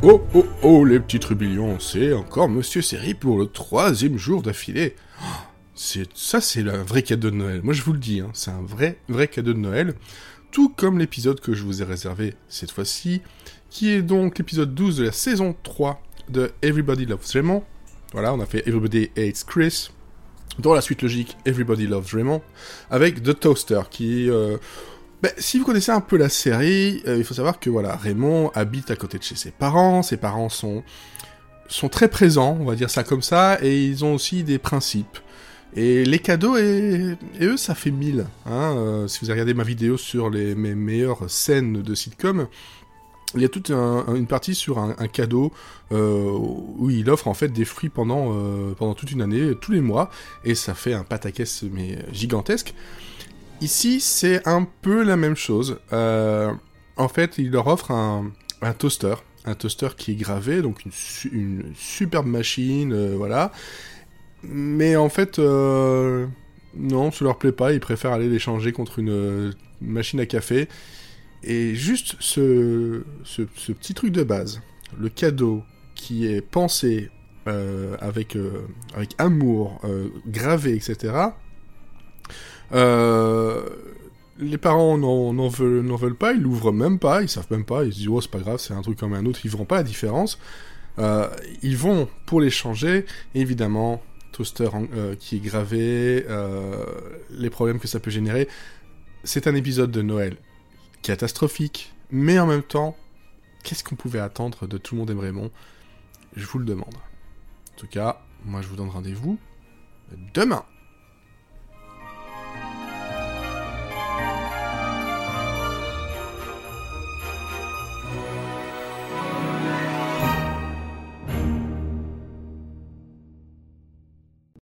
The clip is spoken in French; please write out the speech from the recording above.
Oh oh oh les petits trublions, c'est encore Monsieur Série pour le troisième jour d'affilée. Oh, c'est ça c'est un vrai cadeau de Noël. Moi je vous le dis, hein, c'est un vrai vrai cadeau de Noël. Tout comme l'épisode que je vous ai réservé cette fois-ci, qui est donc l'épisode 12 de la saison 3 de Everybody Loves Raymond. Voilà, on a fait Everybody Hates Chris. Dans la suite logique, Everybody Loves Raymond, avec The Toaster, qui euh, ben, si vous connaissez un peu la série, euh, il faut savoir que voilà, Raymond habite à côté de chez ses parents, ses parents sont, sont très présents, on va dire ça comme ça, et ils ont aussi des principes. Et les cadeaux, et, eux, ça fait mille. Hein, euh, si vous regardé ma vidéo sur les, mes meilleures scènes de sitcom, il y a toute une partie sur un, cadeau euh, où il offre en fait des fruits pendant, pendant toute une année, tous les mois, et ça fait un pataquès mais gigantesque. Ici, c'est un peu la même chose. Euh, en fait, il leur offre un, toaster, un toaster qui est gravé, donc une, superbe machine, euh, voilà. Mais en fait, euh, non, ça leur plaît pas, ils préfèrent aller l'échanger contre une, machine à café. Et juste ce, ce, petit truc de base, le cadeau qui est pensé avec, avec amour, gravé, etc., euh, les parents n'en veulent, pas, ils l'ouvrent même pas, ils savent même pas, ils se disent oh c'est pas grave, c'est un truc comme un autre, ils verront pas la différence. Euh, ils vont pour les changer, évidemment, toaster euh, qui est gravé, les problèmes que ça peut générer. C'est un épisode de Noël catastrophique, mais en même temps, qu'est-ce qu'on pouvait attendre de Tout le monde aime Raymond Je vous le demande. En tout cas, moi je vous donne rendez-vous demain.